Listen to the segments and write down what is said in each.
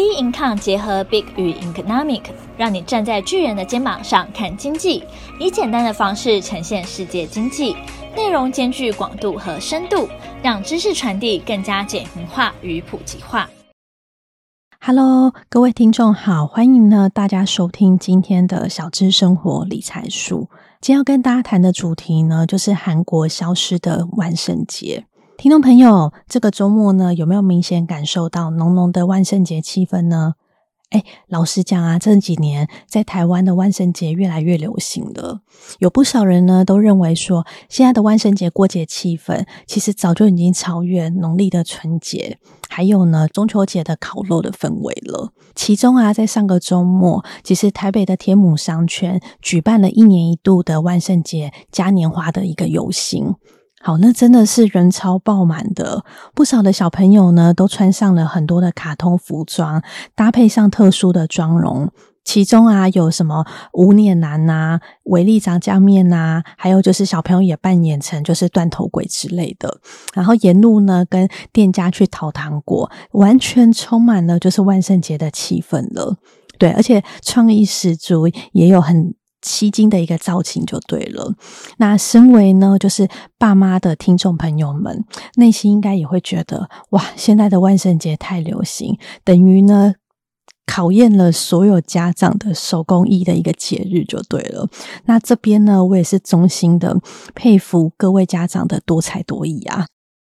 B Income 结合 Big 与 Economic，让你站在巨人的肩膀上看经济，以简单的方式呈现世界经济，内容兼具广度和深度，让知识传递更加简明化与普及化。Hello，各位听众好，欢迎呢大家收听今天的小资生活理财书。今天要跟大家谈的主题呢，就是韩国消失的万圣节。听众朋友，这个周末呢，有没有明显感受到浓浓的万圣节气氛呢？哎，老实讲啊，这几年在台湾的万圣节越来越流行了，有不少人呢都认为说，现在的万圣节过节气氛其实早就已经超越农历的春节，还有呢中秋节的烤肉的氛围了。其中啊，在上个周末，其实台北的天母商圈举办了一年一度的万圣节嘉年华的一个游行。好，那真的是人潮爆满的，不少的小朋友呢都穿上了很多的卡通服装，搭配上特殊的妆容。其中啊，有什么无脸男呐、维力炸酱面呐，还有就是小朋友也扮演成就是断头鬼之类的，然后沿路呢跟店家去讨糖果，完全充满了就是万圣节的气氛了。对，而且创意十足，也有很。吸睛的一个造型就对了。那身为呢，就是爸妈的听众朋友们，内心应该也会觉得，哇，现在的万圣节太流行，等于呢考验了所有家长的手工艺的一个节日就对了。那这边呢，我也是衷心的佩服各位家长的多才多艺啊。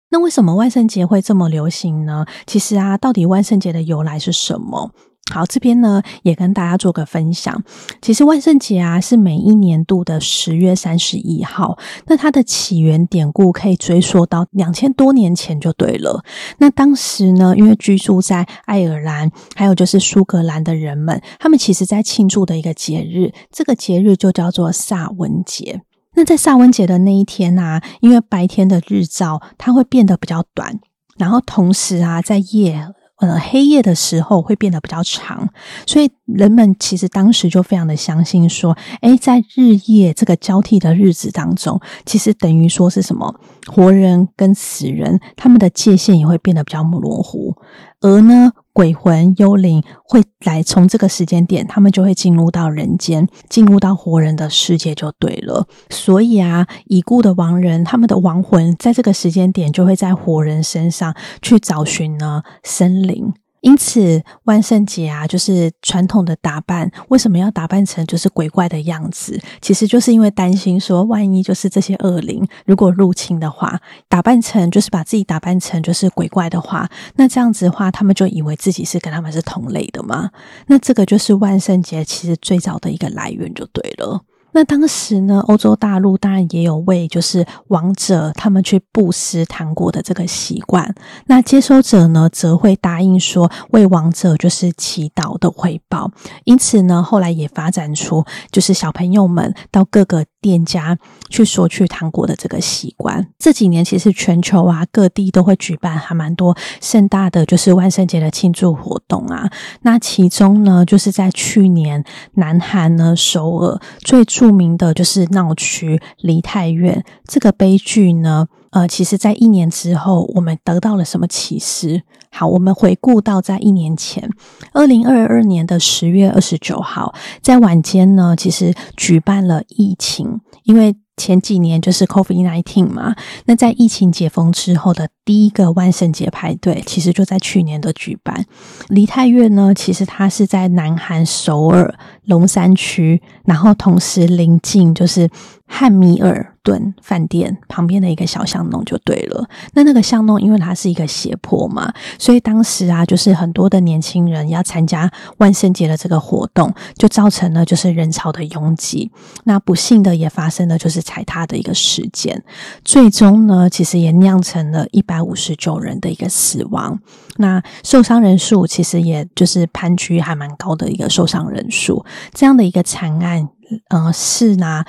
那为什么万圣节会这么流行呢？其实啊，到底万圣节的由来是什么？好，这边呢也跟大家做个分享。其实万圣节啊是每一年度的十月三十一号。那它的起源典故可以追溯到两千多年前就对了。那当时呢，因为居住在爱尔兰还有就是苏格兰的人们，他们其实在庆祝的一个节日，这个节日就叫做萨文节。那在萨温节的那一天啊，因为白天的日照它会变得比较短，然后同时啊在夜。呃，黑夜的时候会变得比较长，所以人们其实当时就非常的相信说，诶，在日夜这个交替的日子当中，其实等于说是什么，活人跟死人他们的界限也会变得比较模糊，而呢。鬼魂、幽灵会来从这个时间点，他们就会进入到人间，进入到活人的世界就对了。所以啊，已故的亡人，他们的亡魂在这个时间点就会在活人身上去找寻呢生灵。因此，万圣节啊，就是传统的打扮。为什么要打扮成就是鬼怪的样子？其实就是因为担心说，万一就是这些恶灵如果入侵的话，打扮成就是把自己打扮成就是鬼怪的话，那这样子的话，他们就以为自己是跟他们是同类的嘛。那这个就是万圣节其实最早的一个来源就对了。那当时呢，欧洲大陆当然也有为就是王者他们去布施糖果的这个习惯。那接收者呢，则会答应说为王者就是祈祷的回报。因此呢，后来也发展出就是小朋友们到各个店家去索取糖果的这个习惯。这几年其实全球啊各地都会举办还蛮多盛大的就是万圣节的庆祝活动啊。那其中呢，就是在去年南韩呢首尔最著名的就是闹区梨泰院这个悲剧呢，呃，其实，在一年之后，我们得到了什么启示？好，我们回顾到在一年前，二零二二年的十月二十九号，在晚间呢，其实举办了疫情，因为前几年就是 COVID-19 嘛，那在疫情解封之后的第一个万圣节派对，其实就在去年的举办。梨泰院呢，其实它是在南韩首尔龙山区，然后同时临近就是汉米尔顿饭店旁边的一个小巷弄就对了。那那个巷弄因为它是一个斜坡嘛，所以当时啊，就是很多的年轻人要参加万圣节的这个活动，就造成了就是人潮的拥挤。那不幸的也发生了就是踩踏的一个事件，最终呢，其实也酿成了一百五十九人的一个死亡。那受伤人数其实也就是攀居还蛮高的一个受伤人数。这样的一个惨案，呃，是拿。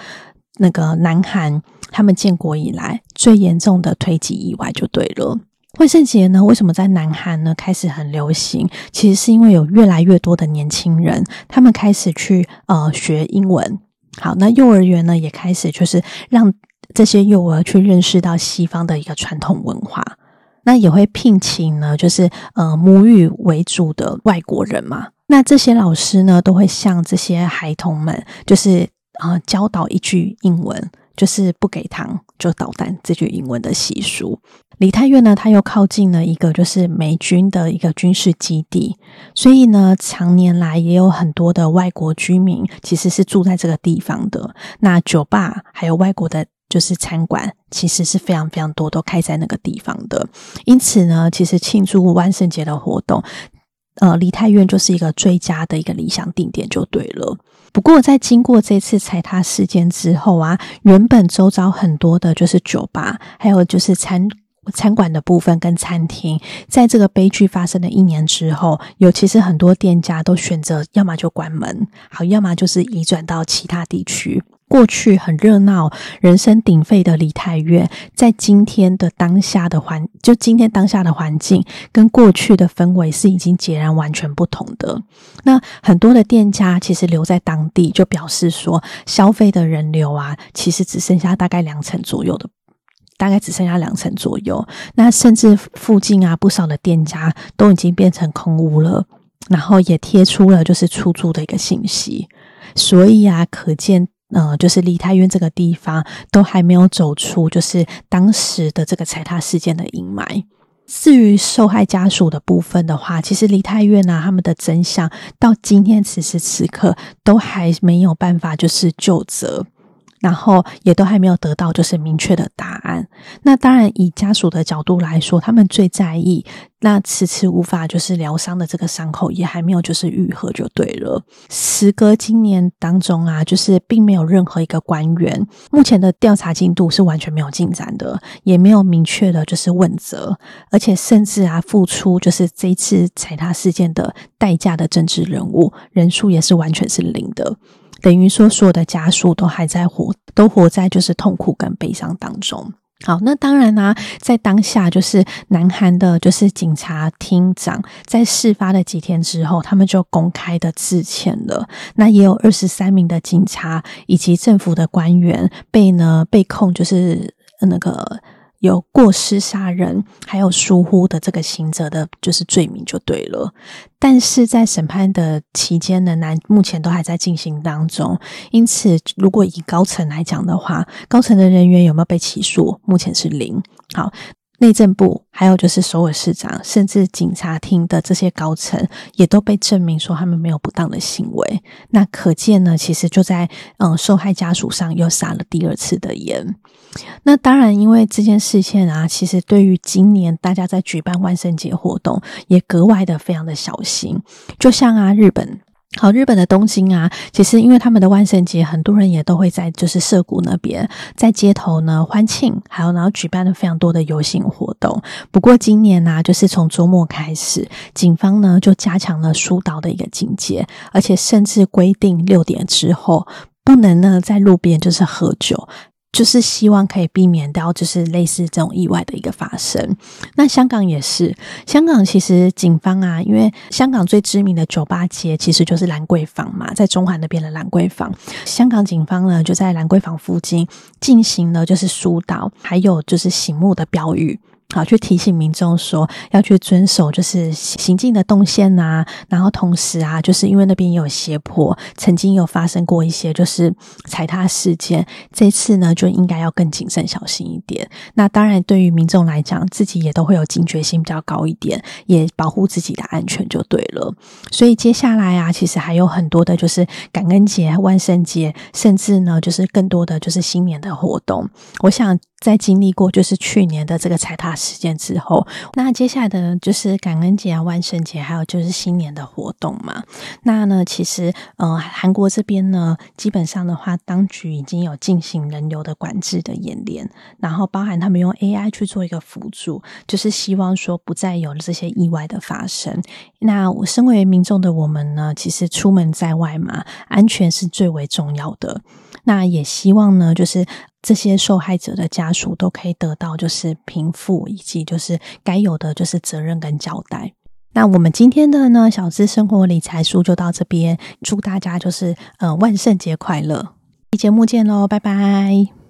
那个南韩他们建国以来最严重的推挤意外就对了。万圣节呢，为什么在南韩呢开始很流行？其实是因为有越来越多的年轻人，他们开始去呃学英文。好，那幼儿园呢也开始就是让这些幼儿去认识到西方的一个传统文化。那也会聘请呢，就是呃母语为主的外国人嘛。那这些老师呢，都会向这些孩童们，就是呃教导一句英文，就是不给糖就捣蛋这句英文的习俗。梨泰院呢，它又靠近了一个就是美军的一个军事基地，所以呢，常年来也有很多的外国居民其实是住在这个地方的。那酒吧还有外国的，就是餐馆，其实是非常非常多，都开在那个地方的。因此呢，其实庆祝万圣节的活动，呃，梨泰院就是一个最佳的一个理想定点，就对了。不过，在经过这次踩踏事件之后啊，原本周遭很多的就是酒吧，还有就是餐。餐馆的部分跟餐厅，在这个悲剧发生的一年之后，有其实很多店家都选择要么就关门，好，要么就是移转到其他地区。过去很热闹、人声鼎沸的梨泰院，在今天的当下的环，就今天当下的环境，跟过去的氛围是已经截然完全不同的。那很多的店家其实留在当地，就表示说，消费的人流啊，其实只剩下大概两成左右的。大概只剩下两成左右，那甚至附近啊不少的店家都已经变成空屋了，然后也贴出了就是出租的一个信息，所以啊，可见呃，就是梨泰院这个地方都还没有走出就是当时的这个踩踏事件的阴霾。至于受害家属的部分的话，其实梨泰院啊，他们的真相到今天此时此刻都还没有办法就是就责。然后也都还没有得到就是明确的答案。那当然，以家属的角度来说，他们最在意那迟迟无法就是疗伤的这个伤口，也还没有就是愈合就对了。时隔今年当中啊，就是并没有任何一个官员，目前的调查进度是完全没有进展的，也没有明确的就是问责，而且甚至啊，付出就是这一次踩踏事件的代价的政治人物人数也是完全是零的。等于说，所有的家属都还在活，都活在就是痛苦跟悲伤当中。好，那当然呢、啊，在当下，就是南韩的，就是警察厅长，在事发的几天之后，他们就公开的致歉了。那也有二十三名的警察以及政府的官员被呢被控，就是那个。有过失杀人，还有疏忽的这个刑责的，就是罪名就对了。但是在审判的期间呢，那目前都还在进行当中。因此，如果以高层来讲的话，高层的人员有没有被起诉？目前是零。好。内政部，还有就是首尔市长，甚至警察厅的这些高层，也都被证明说他们没有不当的行为。那可见呢，其实就在嗯受害家属上又撒了第二次的盐。那当然，因为这件事情啊，其实对于今年大家在举办万圣节活动，也格外的非常的小心。就像啊，日本。好，日本的东京啊，其实因为他们的万圣节，很多人也都会在就是涩谷那边，在街头呢欢庆，还有然后举办了非常多的游行活动。不过今年呢、就是从周末开始，警方呢就加强了疏导的一个警戒，而且甚至规定六点之后不能呢在路边就是喝酒。就是希望可以避免掉，就是类似这种意外的一个发生。那香港也是，香港其实警方啊，因为香港最知名的酒吧街其实就是兰桂坊嘛，在中环那边的兰桂坊，香港警方呢就在兰桂坊附近进行了就是疏导，还有就是醒目的标语。好，去提醒民众说要去遵守，就是行进的动线呐。然后同时啊，就是因为那边也有斜坡，曾经有发生过一些就是踩踏事件。这次呢，就应该要更谨慎小心一点。那当然，对于民众来讲，自己也都会有警觉性比较高一点，也保护自己的安全就对了。所以接下来啊，其实还有很多的，就是感恩节、万圣节，甚至呢，就是更多的就是新年的活动。我想。在经历过就是去年的这个踩踏事件之后，那接下来的就是感恩节啊、万圣节，还有就是新年的活动嘛。那呢，其实呃，韩国这边呢，基本上的话，当局已经有进行人流的管制的演练，然后包含他们用 AI 去做一个辅助，就是希望说不再有这些意外的发生。那我身为民众的我们呢，其实出门在外嘛，安全是最为重要的。那也希望呢，就是。这些受害者的家属都可以得到就是平复，以及就是该有的就是责任跟交代。那我们今天的呢小资生活理财书就到这边，祝大家就是呃万圣节快乐！节目见喽，拜拜。